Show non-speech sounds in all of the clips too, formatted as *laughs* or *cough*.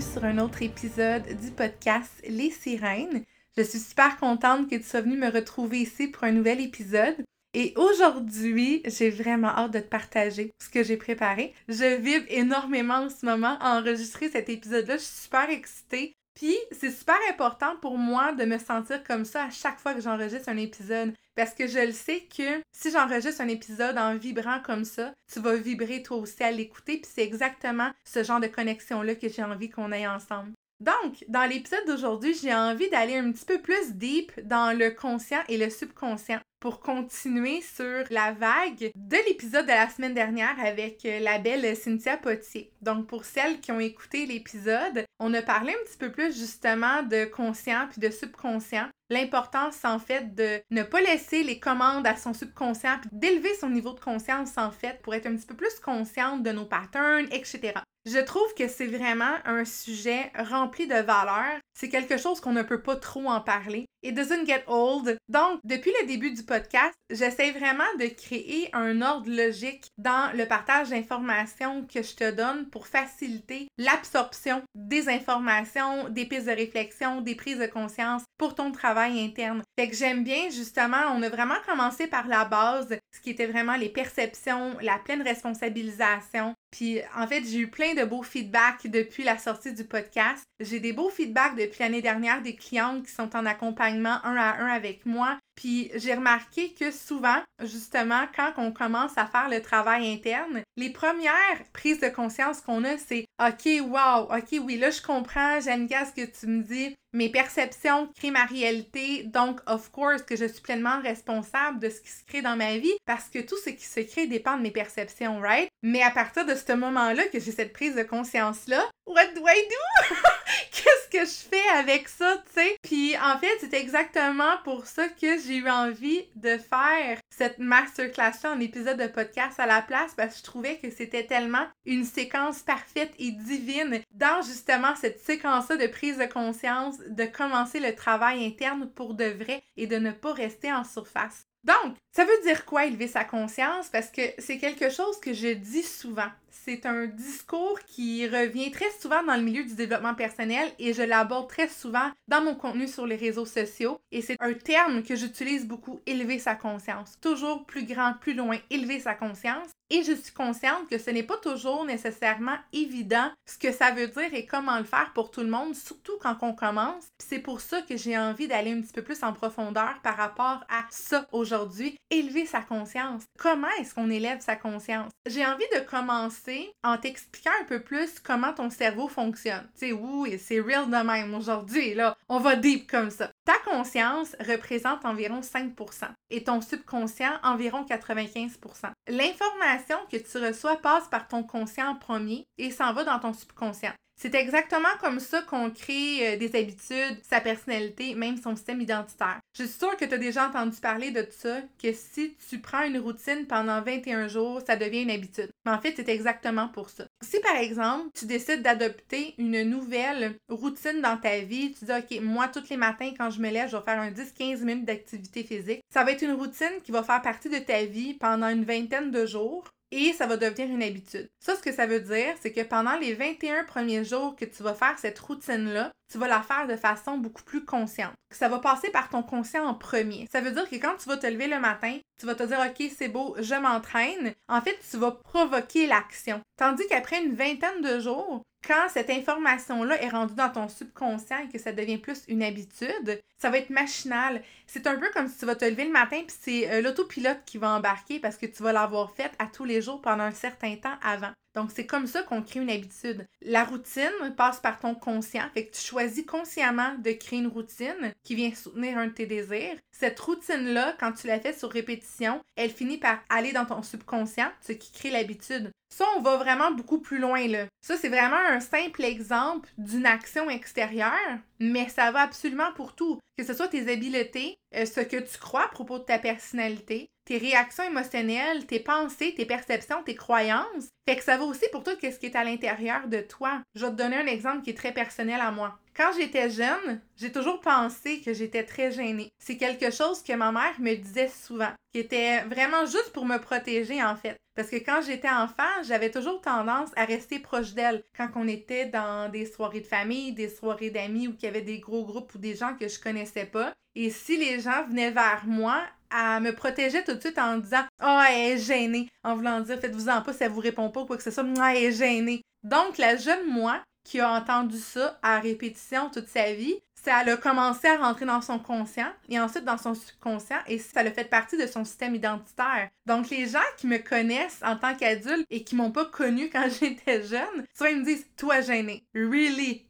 Sur un autre épisode du podcast Les Sirènes. Je suis super contente que tu sois venue me retrouver ici pour un nouvel épisode. Et aujourd'hui, j'ai vraiment hâte de te partager ce que j'ai préparé. Je vibre énormément en ce moment à enregistrer cet épisode-là. Je suis super excitée. Puis, c'est super important pour moi de me sentir comme ça à chaque fois que j'enregistre un épisode. Parce que je le sais que si j'enregistre un épisode en vibrant comme ça, tu vas vibrer toi aussi à l'écouter. Puis c'est exactement ce genre de connexion-là que j'ai envie qu'on ait ensemble. Donc, dans l'épisode d'aujourd'hui, j'ai envie d'aller un petit peu plus deep dans le conscient et le subconscient pour continuer sur la vague de l'épisode de la semaine dernière avec euh, la belle Cynthia Potier. Donc, pour celles qui ont écouté l'épisode, on a parlé un petit peu plus justement de conscient puis de subconscient. L'importance, en fait, de ne pas laisser les commandes à son subconscient puis d'élever son niveau de conscience, en fait, pour être un petit peu plus consciente de nos patterns, etc. Je trouve que c'est vraiment un sujet rempli de valeurs. C'est quelque chose qu'on ne peut pas trop en parler. It doesn't get old. Donc, depuis le début du podcast, j'essaie vraiment de créer un ordre logique dans le partage d'informations que je te donne pour faciliter l'absorption des informations, des pistes de réflexion, des prises de conscience pour ton travail interne. Fait que j'aime bien, justement, on a vraiment commencé par la base, ce qui était vraiment les perceptions, la pleine responsabilisation, puis en fait, j'ai eu plein de beaux feedbacks depuis la sortie du podcast. J'ai des beaux feedbacks depuis l'année dernière des clientes qui sont en accompagnement un à un avec moi. Puis j'ai remarqué que souvent, justement, quand on commence à faire le travail interne, les premières prises de conscience qu'on a, c'est OK, wow, OK, oui, là je comprends, j'aime ce que tu me dis. Mes perceptions créent ma réalité, donc of course que je suis pleinement responsable de ce qui se crée dans ma vie parce que tout ce qui se crée dépend de mes perceptions, right? Mais à partir de ce moment-là que j'ai cette prise de conscience-là, what do I do? *laughs* Qu'est-ce que je fais avec ça, tu sais? Puis en fait, c'est exactement pour ça que j'ai eu envie de faire cette masterclass-là en épisode de podcast à la place parce que je trouvais que c'était tellement une séquence parfaite et divine dans justement cette séquence-là de prise de conscience, de commencer le travail interne pour de vrai et de ne pas rester en surface. Donc, ça veut dire quoi élever sa conscience? Parce que c'est quelque chose que je dis souvent. C'est un discours qui revient très souvent dans le milieu du développement personnel et je l'aborde très souvent dans mon contenu sur les réseaux sociaux. Et c'est un terme que j'utilise beaucoup, élever sa conscience. Toujours plus grand, plus loin, élever sa conscience. Et je suis consciente que ce n'est pas toujours nécessairement évident ce que ça veut dire et comment le faire pour tout le monde, surtout quand on commence. C'est pour ça que j'ai envie d'aller un petit peu plus en profondeur par rapport à ça aujourd'hui, élever sa conscience. Comment est-ce qu'on élève sa conscience? J'ai envie de commencer en t'expliquant un peu plus comment ton cerveau fonctionne. Tu sais, oui, c'est real de même aujourd'hui, là. On va deep comme ça. Ta conscience représente environ 5% et ton subconscient environ 95% L'information que tu reçois passe par ton conscient en premier et s'en va dans ton subconscient. C'est exactement comme ça qu'on crée euh, des habitudes, sa personnalité, même son système identitaire. Je suis sûre que tu as déjà entendu parler de ça, que si tu prends une routine pendant 21 jours, ça devient une habitude. Mais en fait, c'est exactement pour ça. Si par exemple, tu décides d'adopter une nouvelle routine dans ta vie, tu dis OK, moi tous les matins quand je me lève, je vais faire un 10-15 minutes d'activité physique. Ça va être une routine qui va faire partie de ta vie pendant une vingtaine de jours et ça va devenir une habitude. Ça, ce que ça veut dire, c'est que pendant les 21 premiers jours que tu vas faire cette routine-là, tu vas la faire de façon beaucoup plus consciente. Ça va passer par ton conscient en premier. Ça veut dire que quand tu vas te lever le matin, tu vas te dire OK, c'est beau, je m'entraîne. En fait, tu vas provoquer l'action. Tandis qu'après une vingtaine de jours, quand cette information-là est rendue dans ton subconscient et que ça devient plus une habitude, ça va être machinal. C'est un peu comme si tu vas te lever le matin puis c'est euh, l'autopilote qui va embarquer parce que tu vas l'avoir faite à tous les jours pendant un certain temps avant. Donc, c'est comme ça qu'on crée une habitude. La routine passe par ton conscient, fait que tu choisis consciemment de créer une routine qui vient soutenir un de tes désirs. Cette routine-là, quand tu la fais sur répétition, elle finit par aller dans ton subconscient, ce qui crée l'habitude. Ça, on va vraiment beaucoup plus loin, là. Ça, c'est vraiment un simple exemple d'une action extérieure, mais ça va absolument pour tout. Que ce soit tes habiletés, euh, ce que tu crois à propos de ta personnalité, tes réactions émotionnelles, tes pensées, tes perceptions, tes croyances. Fait que ça va aussi pour tout ce qui est à l'intérieur de toi. Je vais te donner un exemple qui est très personnel à moi. Quand j'étais jeune, j'ai toujours pensé que j'étais très gênée. C'est quelque chose que ma mère me disait souvent, qui était vraiment juste pour me protéger en fait. Parce que quand j'étais enfant, j'avais toujours tendance à rester proche d'elle quand on était dans des soirées de famille, des soirées d'amis ou qu'il y avait des gros groupes ou des gens que je connaissais pas. Et si les gens venaient vers moi, à me protéger tout de suite en disant Oh, elle est gênée. En voulant dire Faites-vous-en pas si elle vous répond pas ou quoi que ce soit. Moi, elle est gênée. Donc, la jeune moi qui a entendu ça à répétition toute sa vie, ça a commencé à rentrer dans son conscient et ensuite dans son subconscient et ça a fait partie de son système identitaire. Donc les gens qui me connaissent en tant qu'adulte et qui m'ont pas connu quand *laughs* j'étais jeune, soit ils me disent toi gêné. Really?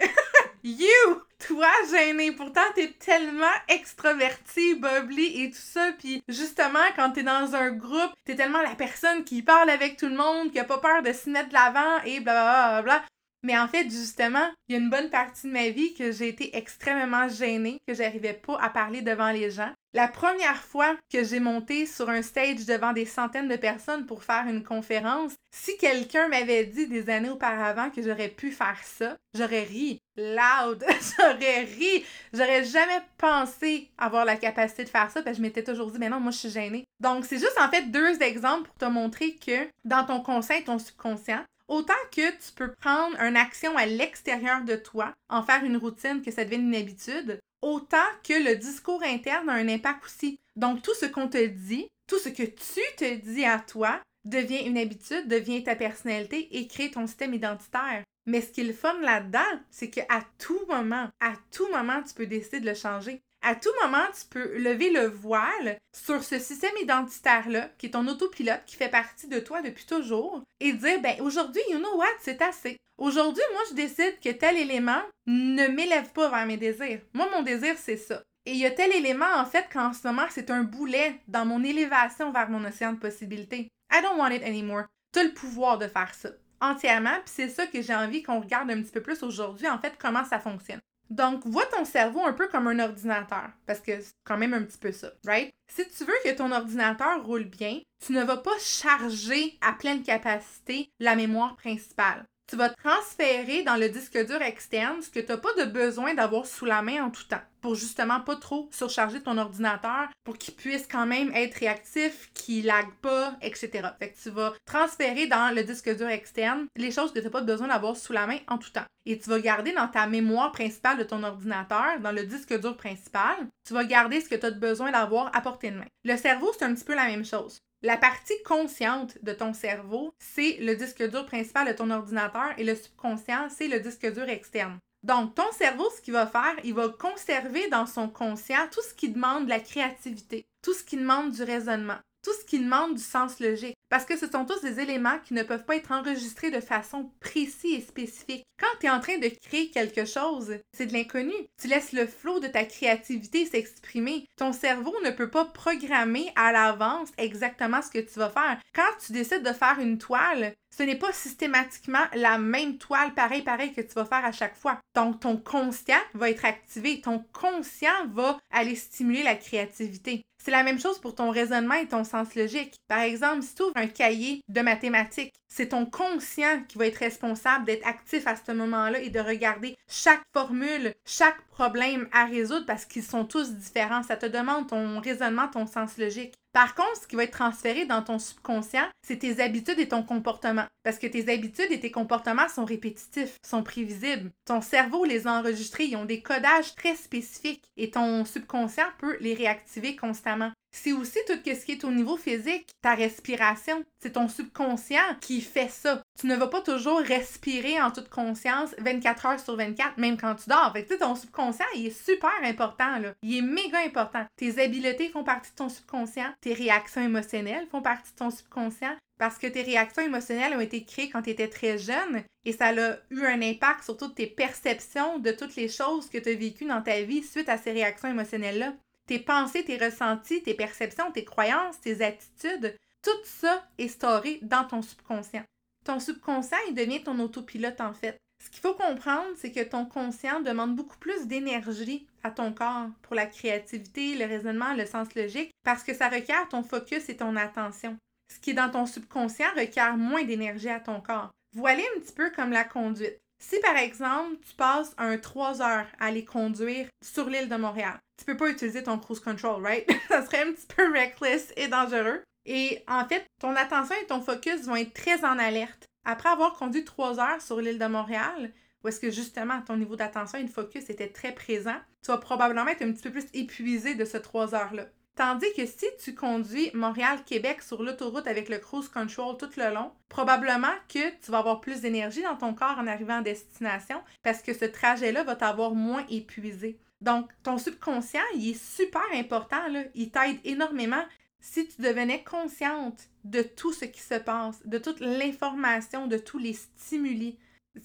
You! Toi gêné. Pourtant t'es tellement extraverti, bubbly et tout ça puis justement quand t'es dans un groupe, t'es tellement la personne qui parle avec tout le monde, qui a pas peur de se mettre de l'avant et bla bla bla. Mais en fait, justement, il y a une bonne partie de ma vie que j'ai été extrêmement gênée, que j'arrivais pas à parler devant les gens. La première fois que j'ai monté sur un stage devant des centaines de personnes pour faire une conférence, si quelqu'un m'avait dit des années auparavant que j'aurais pu faire ça, j'aurais ri loud, *laughs* j'aurais ri, j'aurais jamais pensé avoir la capacité de faire ça parce que je m'étais toujours dit mais non, moi je suis gênée. Donc c'est juste en fait deux exemples pour te montrer que dans ton conscient ton subconscient, Autant que tu peux prendre une action à l'extérieur de toi, en faire une routine, que ça devienne une habitude, autant que le discours interne a un impact aussi. Donc tout ce qu'on te dit, tout ce que tu te dis à toi, devient une habitude, devient ta personnalité et crée ton système identitaire. Mais ce qui est fun là-dedans, c'est qu'à tout moment, à tout moment, tu peux décider de le changer. À tout moment, tu peux lever le voile sur ce système identitaire-là, qui est ton autopilote, qui fait partie de toi depuis toujours, et dire, ben aujourd'hui, you know what, c'est assez. Aujourd'hui, moi, je décide que tel élément ne m'élève pas vers mes désirs. Moi, mon désir, c'est ça. Et il y a tel élément, en fait, qu'en ce moment, c'est un boulet dans mon élévation vers mon océan de possibilités. I don't want it anymore. Tu as le pouvoir de faire ça entièrement, puis c'est ça que j'ai envie qu'on regarde un petit peu plus aujourd'hui, en fait, comment ça fonctionne. Donc, vois ton cerveau un peu comme un ordinateur, parce que c'est quand même un petit peu ça, right? Si tu veux que ton ordinateur roule bien, tu ne vas pas charger à pleine capacité la mémoire principale tu vas transférer dans le disque dur externe ce que tu n'as pas de besoin d'avoir sous la main en tout temps pour justement pas trop surcharger ton ordinateur pour qu'il puisse quand même être réactif, qu'il lag pas, etc. Fait que tu vas transférer dans le disque dur externe les choses que tu n'as pas besoin d'avoir sous la main en tout temps. Et tu vas garder dans ta mémoire principale de ton ordinateur, dans le disque dur principal, tu vas garder ce que tu as besoin d'avoir à portée de main. Le cerveau, c'est un petit peu la même chose. La partie consciente de ton cerveau, c'est le disque dur principal de ton ordinateur et le subconscient, c'est le disque dur externe. Donc, ton cerveau, ce qu'il va faire, il va conserver dans son conscient tout ce qui demande de la créativité, tout ce qui demande du raisonnement, tout ce qui demande du sens logique. Parce que ce sont tous des éléments qui ne peuvent pas être enregistrés de façon précise et spécifique. Quand tu es en train de créer quelque chose, c'est de l'inconnu. Tu laisses le flot de ta créativité s'exprimer. Ton cerveau ne peut pas programmer à l'avance exactement ce que tu vas faire. Quand tu décides de faire une toile, ce n'est pas systématiquement la même toile pareil pareil que tu vas faire à chaque fois. Donc ton conscient va être activé, ton conscient va aller stimuler la créativité. C'est la même chose pour ton raisonnement et ton sens logique. Par exemple, si tu ouvres un cahier de mathématiques, C'est ton conscient qui va être responsable d'être actif à ce moment-là et de regarder chaque formule, chaque problème à résoudre parce qu'ils sont tous différents. Ça te demande ton raisonnement, ton sens logique. Par contre, ce qui va être transféré dans ton subconscient, c'est tes habitudes et ton comportement. Parce que tes habitudes et tes comportements sont répétitifs, sont prévisibles. Ton cerveau les a enregistrés, ils ont des codages très spécifiques et ton subconscient peut les réactiver constamment. C'est aussi tout ce qui est au niveau physique, ta respiration. C'est ton subconscient qui fait ça. Tu ne vas pas toujours respirer en toute conscience 24 heures sur 24, même quand tu dors. Fait que ton subconscient, il est super important. Il est méga important. Tes habiletés font partie de ton subconscient. Tes réactions émotionnelles font partie de ton subconscient. Parce que tes réactions émotionnelles ont été créées quand tu étais très jeune et ça a eu un impact sur toutes tes perceptions de toutes les choses que tu as vécues dans ta vie suite à ces réactions émotionnelles-là tes pensées, tes ressentis, tes perceptions, tes croyances, tes attitudes, tout ça est storé dans ton subconscient. Ton subconscient, il devient ton autopilote en fait. Ce qu'il faut comprendre, c'est que ton conscient demande beaucoup plus d'énergie à ton corps pour la créativité, le raisonnement, le sens logique, parce que ça requiert ton focus et ton attention. Ce qui est dans ton subconscient requiert moins d'énergie à ton corps. Voilà un petit peu comme la conduite. Si par exemple, tu passes un 3 heures à aller conduire sur l'île de Montréal, tu peux pas utiliser ton cruise control, right? *laughs* ça serait un petit peu reckless et dangereux. Et en fait, ton attention et ton focus vont être très en alerte. Après avoir conduit 3 heures sur l'île de Montréal, où est-ce que justement ton niveau d'attention et de focus était très présent, tu vas probablement être un petit peu plus épuisé de ce 3 heures-là. Tandis que si tu conduis Montréal-Québec sur l'autoroute avec le cruise control tout le long, probablement que tu vas avoir plus d'énergie dans ton corps en arrivant à destination parce que ce trajet-là va t'avoir moins épuisé. Donc, ton subconscient, il est super important, là. il t'aide énormément si tu devenais consciente de tout ce qui se passe, de toute l'information, de tous les stimuli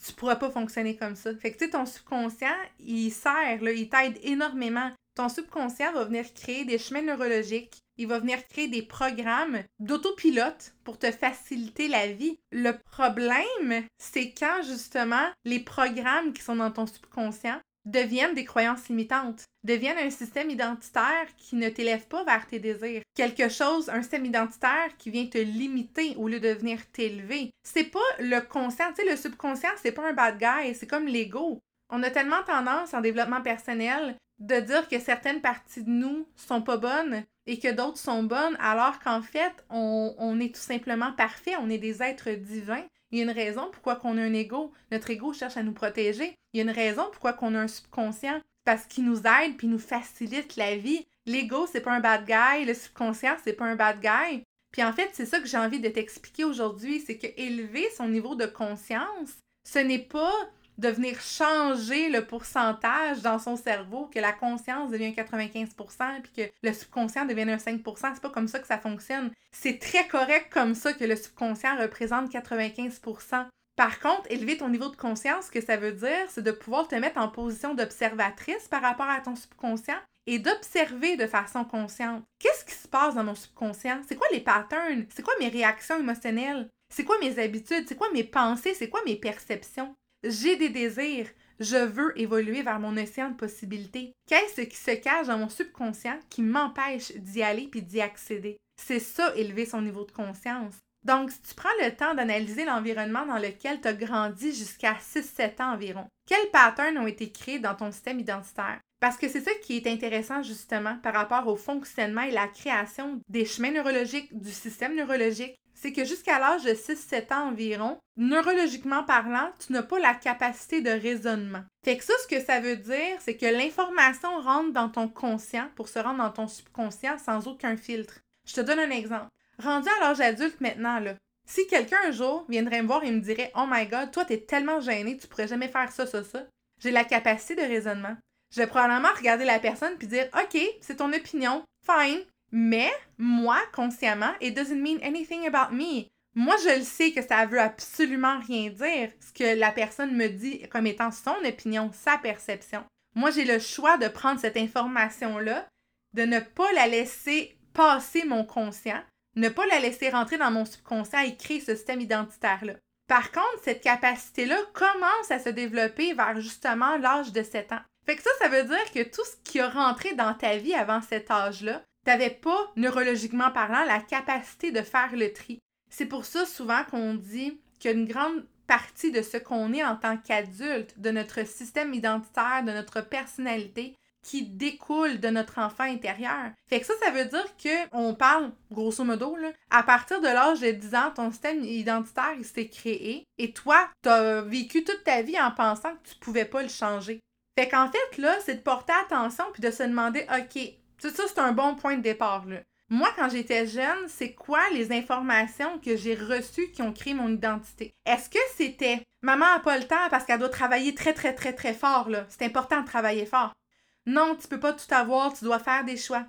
tu pourras pas fonctionner comme ça. Fait que tu sais, ton subconscient, il sert, là, il t'aide énormément. Ton subconscient va venir créer des chemins neurologiques, il va venir créer des programmes d'autopilote pour te faciliter la vie. Le problème, c'est quand justement les programmes qui sont dans ton subconscient deviennent des croyances limitantes, deviennent un système identitaire qui ne t'élève pas vers tes désirs. Quelque chose, un système identitaire qui vient te limiter au lieu de venir t'élever. C'est pas le conscient, tu sais, le subconscient, c'est pas un bad guy, c'est comme l'ego. On a tellement tendance en développement personnel de dire que certaines parties de nous sont pas bonnes et que d'autres sont bonnes, alors qu'en fait, on, on, est tout simplement parfait, on est des êtres divins. Il y a une raison pourquoi on a un ego. Notre ego cherche à nous protéger. Il y a une raison pourquoi on a un subconscient. Parce qu'il nous aide puis nous facilite la vie. L'ego, c'est pas un bad guy. Le subconscient, c'est pas un bad guy. Puis en fait, c'est ça que j'ai envie de t'expliquer aujourd'hui, c'est que élever son niveau de conscience, ce n'est pas de venir changer le pourcentage dans son cerveau, que la conscience devient 95% puis que le subconscient devienne un 5% C'est pas comme ça que ça fonctionne. C'est très correct comme ça que le subconscient représente 95% par contre, élever ton niveau de conscience, ce que ça veut dire, c'est de pouvoir te mettre en position d'observatrice par rapport à ton subconscient et d'observer de façon consciente. Qu'est-ce qui se passe dans mon subconscient? C'est quoi les patterns? C'est quoi mes réactions émotionnelles? C'est quoi mes habitudes? C'est quoi mes pensées? C'est quoi mes perceptions? J'ai des désirs. Je veux évoluer vers mon océan de possibilités. Qu'est-ce qui se cache dans mon subconscient qui m'empêche d'y aller puis d'y accéder? C'est ça, élever son niveau de conscience. Donc, si tu prends le temps d'analyser l'environnement dans lequel tu as grandi jusqu'à 6-7 ans environ, quels patterns ont été créés dans ton système identitaire? Parce que c'est ça qui est intéressant justement par rapport au fonctionnement et la création des chemins neurologiques, du système neurologique c'est que jusqu'à l'âge de 6-7 ans environ, neurologiquement parlant, tu n'as pas la capacité de raisonnement. Fait que ça, ce que ça veut dire, c'est que l'information rentre dans ton conscient pour se rendre dans ton subconscient sans aucun filtre. Je te donne un exemple. Rendu à l'âge adulte maintenant, là, si quelqu'un un jour viendrait me voir et me dirait Oh my god, toi t'es tellement gêné, tu pourrais jamais faire ça, ça, ça, j'ai la capacité de raisonnement. Je vais probablement regarder la personne puis dire Ok, c'est ton opinion, fine, mais moi, consciemment, it doesn't mean anything about me. Moi, je le sais que ça veut absolument rien dire, ce que la personne me dit comme étant son opinion, sa perception. Moi, j'ai le choix de prendre cette information-là, de ne pas la laisser passer mon conscient, ne pas la laisser rentrer dans mon subconscient et créer ce système identitaire-là. Par contre, cette capacité-là commence à se développer vers justement l'âge de 7 ans. Fait que ça, ça veut dire que tout ce qui a rentré dans ta vie avant cet âge-là, n'avais pas, neurologiquement parlant, la capacité de faire le tri. C'est pour ça souvent qu'on dit qu'une grande partie de ce qu'on est en tant qu'adulte, de notre système identitaire, de notre personnalité, qui découle de notre enfant intérieur. Fait que ça, ça veut dire que on parle, grosso modo, là, à partir de l'âge de 10 ans, ton système identitaire, s'est créé et toi, t'as vécu toute ta vie en pensant que tu pouvais pas le changer. Fait qu'en fait, là, c'est de porter attention puis de se demander, OK, tout ça, c'est un bon point de départ, là. Moi, quand j'étais jeune, c'est quoi les informations que j'ai reçues qui ont créé mon identité? Est-ce que c'était maman a pas le temps parce qu'elle doit travailler très, très, très, très fort? C'est important de travailler fort. Non, tu peux pas tout avoir, tu dois faire des choix.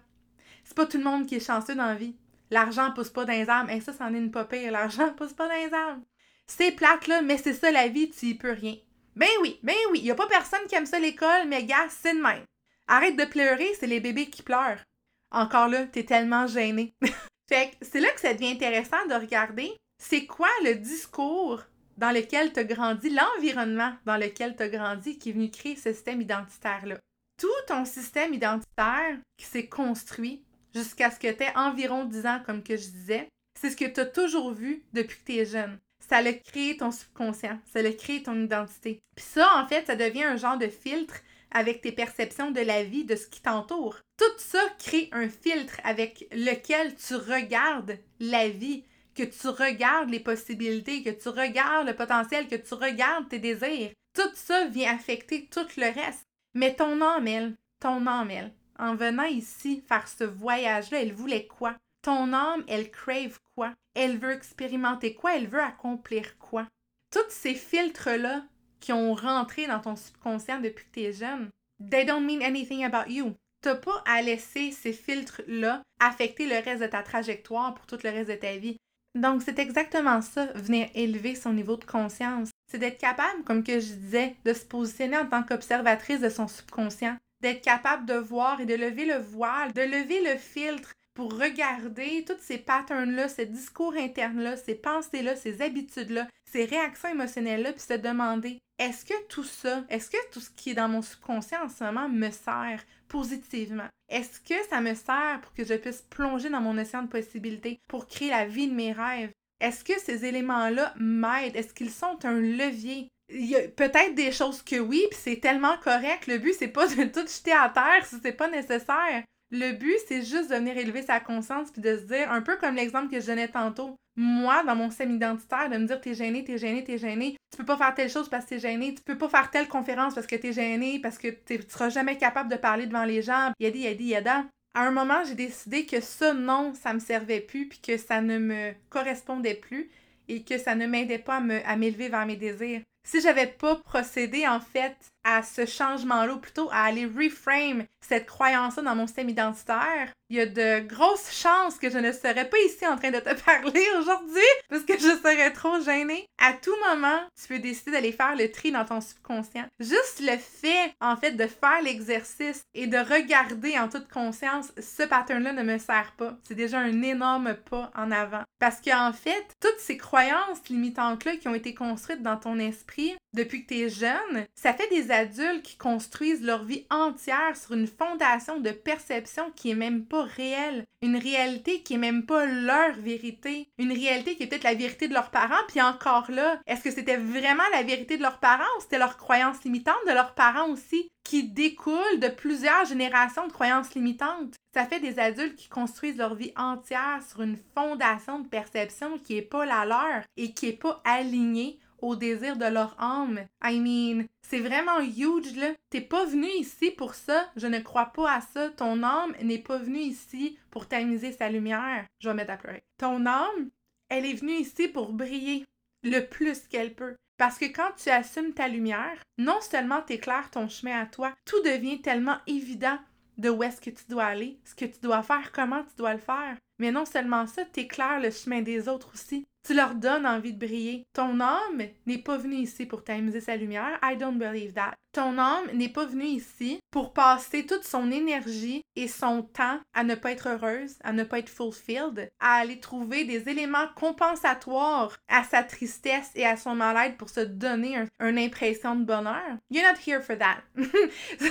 C'est pas tout le monde qui est chanceux dans la vie. L'argent pousse pas dans les arbres. Ça, c'en est une pas pire. L'argent *laughs* pousse pas dans les arbres. C'est plate, là, mais c'est ça la vie, tu y peux rien. Ben oui, ben oui, y a pas personne qui aime ça l'école, mais gars, c'est de même. Arrête de pleurer, c'est les bébés qui pleurent. Encore là, t'es tellement gêné. *laughs* fait que c'est là que ça devient intéressant de regarder c'est quoi le discours dans lequel tu as grandi, l'environnement dans lequel tu as grandi qui est venu créer ce système identitaire-là tout ton système identitaire qui s'est construit jusqu'à ce que tu aies environ 10 ans, comme que je disais, c'est ce que tu as toujours vu depuis que tu es jeune. Ça a créé ton subconscient, ça a créé ton identité. Puis ça, en fait, ça devient un genre de filtre avec tes perceptions de la vie, de ce qui t'entoure. Tout ça crée un filtre avec lequel tu regardes la vie, que tu regardes les possibilités, que tu regardes le potentiel, que tu regardes tes désirs. Tout ça vient affecter tout le reste. Mais ton âme, elle, ton âme, elle, en venant ici faire ce voyage-là, elle voulait quoi? Ton âme, elle crave quoi? Elle veut expérimenter quoi? Elle veut accomplir quoi? Tous ces filtres-là qui ont rentré dans ton subconscient depuis que tu es jeune, they don't mean anything about you. T'as pas à laisser ces filtres-là affecter le reste de ta trajectoire pour tout le reste de ta vie. Donc, c'est exactement ça, venir élever son niveau de conscience. C'est d'être capable, comme que je disais, de se positionner en tant qu'observatrice de son subconscient, d'être capable de voir et de lever le voile, de lever le filtre pour regarder tous ces patterns-là, ce discours interne-là, ces pensées-là, ces habitudes-là, ces réactions émotionnelles-là, puis se demander est-ce que tout ça, est-ce que tout ce qui est dans mon subconscient en ce moment me sert positivement? Est-ce que ça me sert pour que je puisse plonger dans mon océan de possibilités, pour créer la vie de mes rêves? Est-ce que ces éléments-là m'aident? Est-ce qu'ils sont un levier? Il y a peut-être des choses que oui, puis c'est tellement correct. Le but, c'est pas de tout jeter à terre si c'est pas nécessaire. Le but, c'est juste de venir élever sa conscience puis de se dire, un peu comme l'exemple que je donnais tantôt, moi, dans mon système identitaire, de me dire t'es gêné, t'es gêné, t'es gêné, tu peux pas faire telle chose parce que t'es gêné, tu peux pas faire telle conférence parce que t'es gêné, parce que tu seras jamais capable de parler devant les gens, yadi, yadi, yada. À un moment, j'ai décidé que ça, non, ça me servait plus, puis que ça ne me correspondait plus, et que ça ne m'aidait pas à m'élever vers mes désirs si j'avais pas procédé en fait à ce changement-là, plutôt à aller reframe cette croyance-là dans mon système identitaire, il y a de grosses chances que je ne serais pas ici en train de te *laughs* parler aujourd'hui parce que je serais trop gênée. À tout moment, tu peux décider d'aller faire le tri dans ton subconscient. Juste le fait, en fait, de faire l'exercice et de regarder en toute conscience, ce pattern-là ne me sert pas. C'est déjà un énorme pas en avant. Parce qu'en fait, toutes ces croyances limitantes-là qui ont été construites dans ton esprit depuis que tu es jeune, ça fait des adultes qui construisent leur vie entière sur une fondation de perception qui est même pas réelle, une réalité qui est même pas leur vérité, une réalité qui est peut-être la vérité de leurs parents, puis encore là, est-ce que c'était vraiment la vérité de leurs parents ou c'était leur croyance limitante de leurs parents aussi? qui découle de plusieurs générations de croyances limitantes? Ça fait des adultes qui construisent leur vie entière sur une fondation de perception qui n'est pas la leur et qui n'est pas alignée au désir de leur âme. I mean, c'est vraiment huge, là. T'es pas venu ici pour ça. Je ne crois pas à ça. Ton âme n'est pas venue ici pour t'amuser sa lumière. Je vais mettre à pleurer. Ton âme, elle est venue ici pour briller le plus qu'elle peut. Parce que quand tu assumes ta lumière, non seulement t'éclaires ton chemin à toi, tout devient tellement évident de où est-ce que tu dois aller, ce que tu dois faire, comment tu dois le faire. Mais non seulement ça, t'éclaires le chemin des autres aussi. Tu leur donnes envie de briller. Ton âme n'est pas venue ici pour t'amuser sa lumière. I don't believe that. Ton âme n'est pas venue ici pour passer toute son énergie et son temps à ne pas être heureuse, à ne pas être fulfilled, à aller trouver des éléments compensatoires à sa tristesse et à son mal-être pour se donner une impression de bonheur. You're not here for that. *laughs*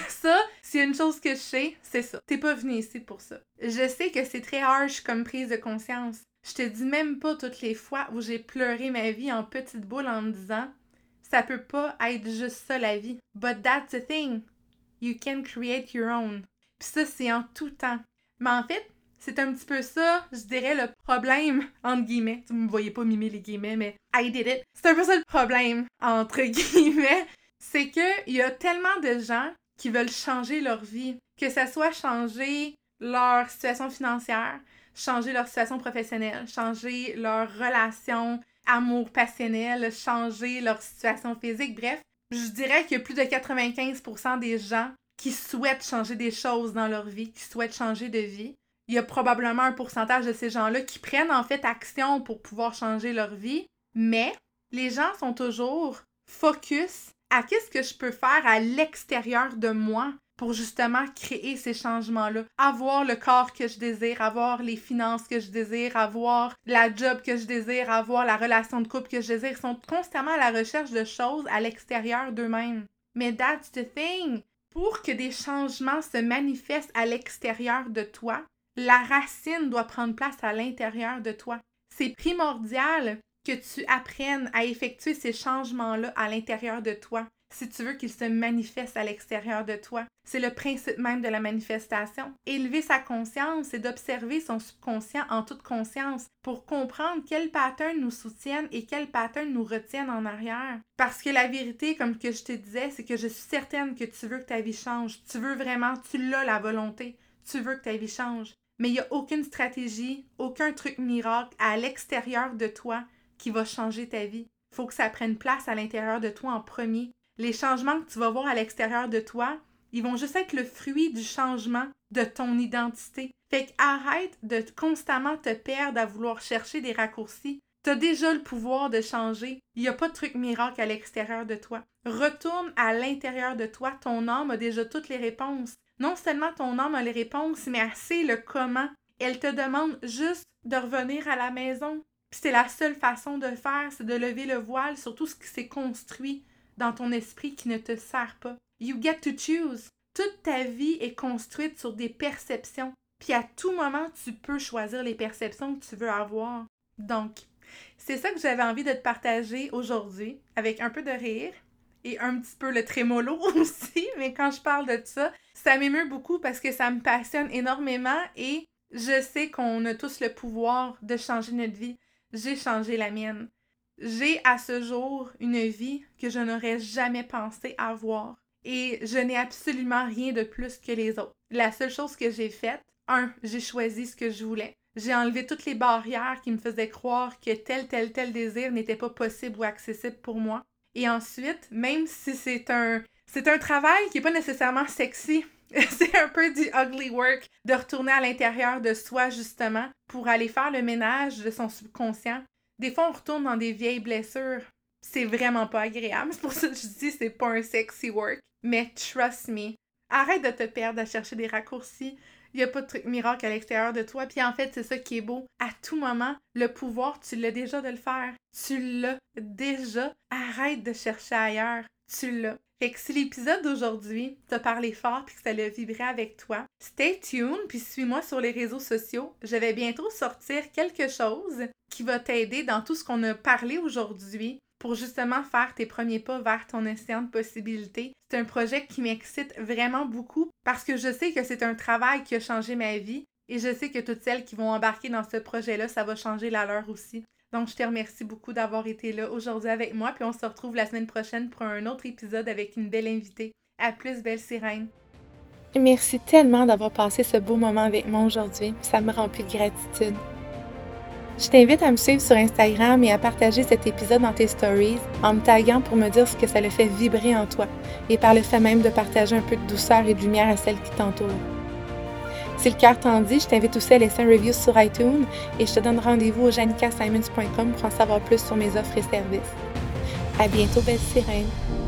ça, s'il y a une chose que je sais, c'est ça. T'es pas venu ici pour ça. Je sais que c'est très harsh comme prise de conscience. Je te dis même pas toutes les fois où j'ai pleuré ma vie en petite boule en me disant ça peut pas être juste ça la vie. But that's the thing. You can create your own. Puis ça, c'est en tout temps. Mais en fait, c'est un petit peu ça, je dirais, le problème, entre guillemets. Tu me voyez pas mimer les guillemets, mais I did it. C'est un peu ça le problème, entre *laughs* guillemets. C'est qu'il y a tellement de gens qui veulent changer leur vie. Que ça soit changer leur situation financière, changer leur situation professionnelle, changer leur relation amour passionnel, changer leur situation physique. Bref, je dirais qu'il y a plus de 95% des gens qui souhaitent changer des choses dans leur vie, qui souhaitent changer de vie. Il y a probablement un pourcentage de ces gens-là qui prennent en fait action pour pouvoir changer leur vie, mais les gens sont toujours focus à qu'est-ce que je peux faire à l'extérieur de moi pour justement créer ces changements-là. Avoir le corps que je désire, avoir les finances que je désire, avoir la job que je désire, avoir la relation de couple que je désire, sont constamment à la recherche de choses à l'extérieur d'eux-mêmes. Mais that's the thing. Pour que des changements se manifestent à l'extérieur de toi, la racine doit prendre place à l'intérieur de toi. C'est primordial que tu apprennes à effectuer ces changements-là à l'intérieur de toi si tu veux qu'il se manifeste à l'extérieur de toi. C'est le principe même de la manifestation. Élever sa conscience, et d'observer son subconscient en toute conscience pour comprendre quels patterns nous soutiennent et quels patterns nous retiennent en arrière. Parce que la vérité, comme que je te disais, c'est que je suis certaine que tu veux que ta vie change. Tu veux vraiment, tu l'as la volonté. Tu veux que ta vie change. Mais il n'y a aucune stratégie, aucun truc miracle à l'extérieur de toi qui va changer ta vie. Il faut que ça prenne place à l'intérieur de toi en premier les changements que tu vas voir à l'extérieur de toi, ils vont juste être le fruit du changement de ton identité. Fait qu'arrête de constamment te perdre à vouloir chercher des raccourcis. Tu as déjà le pouvoir de changer. Il n'y a pas de truc miracle à l'extérieur de toi. Retourne à l'intérieur de toi. Ton âme a déjà toutes les réponses. Non seulement ton âme a les réponses, mais assez le comment. Elle te demande juste de revenir à la maison. c'est la seule façon de faire, c'est de lever le voile sur tout ce qui s'est construit dans ton esprit qui ne te sert pas. You get to choose. Toute ta vie est construite sur des perceptions. Puis à tout moment, tu peux choisir les perceptions que tu veux avoir. Donc, c'est ça que j'avais envie de te partager aujourd'hui, avec un peu de rire et un petit peu le trémolo *laughs* aussi. Mais quand je parle de ça, ça m'émeut beaucoup parce que ça me passionne énormément et je sais qu'on a tous le pouvoir de changer notre vie. J'ai changé la mienne. J'ai à ce jour une vie que je n'aurais jamais pensé avoir et je n'ai absolument rien de plus que les autres. La seule chose que j'ai faite, un, j'ai choisi ce que je voulais. J'ai enlevé toutes les barrières qui me faisaient croire que tel, tel, tel désir n'était pas possible ou accessible pour moi. Et ensuite, même si c'est un, c'est un travail qui n'est pas nécessairement sexy, *laughs* c'est un peu du ugly work de retourner à l'intérieur de soi justement pour aller faire le ménage de son subconscient des fois, on retourne dans des vieilles blessures. C'est vraiment pas agréable. *laughs* C'est pour ça que je dis c'est pas un sexy work. Mais trust me, arrête de te perdre à chercher des raccourcis. Il n'y a pas de truc miracle à l'extérieur de toi. Puis en fait, c'est ça qui est beau. À tout moment, le pouvoir, tu l'as déjà de le faire. Tu l'as déjà. Arrête de chercher ailleurs. Tu l'as. Fait que si l'épisode d'aujourd'hui t'a parlé fort puis que ça l'a vibré avec toi, stay tuned puis suis-moi sur les réseaux sociaux. Je vais bientôt sortir quelque chose qui va t'aider dans tout ce qu'on a parlé aujourd'hui pour justement faire tes premiers pas vers ton océan de possibilités. C'est un projet qui m'excite vraiment beaucoup parce que je sais que c'est un travail qui a changé ma vie et je sais que toutes celles qui vont embarquer dans ce projet-là, ça va changer la leur aussi. Donc, je te remercie beaucoup d'avoir été là aujourd'hui avec moi, puis on se retrouve la semaine prochaine pour un autre épisode avec une belle invitée. À plus, belle sirène! Merci tellement d'avoir passé ce beau moment avec moi aujourd'hui. Ça me remplit de gratitude. Je t'invite à me suivre sur Instagram et à partager cet épisode dans tes stories en me taguant pour me dire ce que ça le fait vibrer en toi et par le fait même de partager un peu de douceur et de lumière à celles qui t'entourent. Si le cœur t'en dit, je t'invite aussi à laisser un review sur iTunes et je te donne rendez-vous au janicasimons.com pour en savoir plus sur mes offres et services. À bientôt, belle sirène!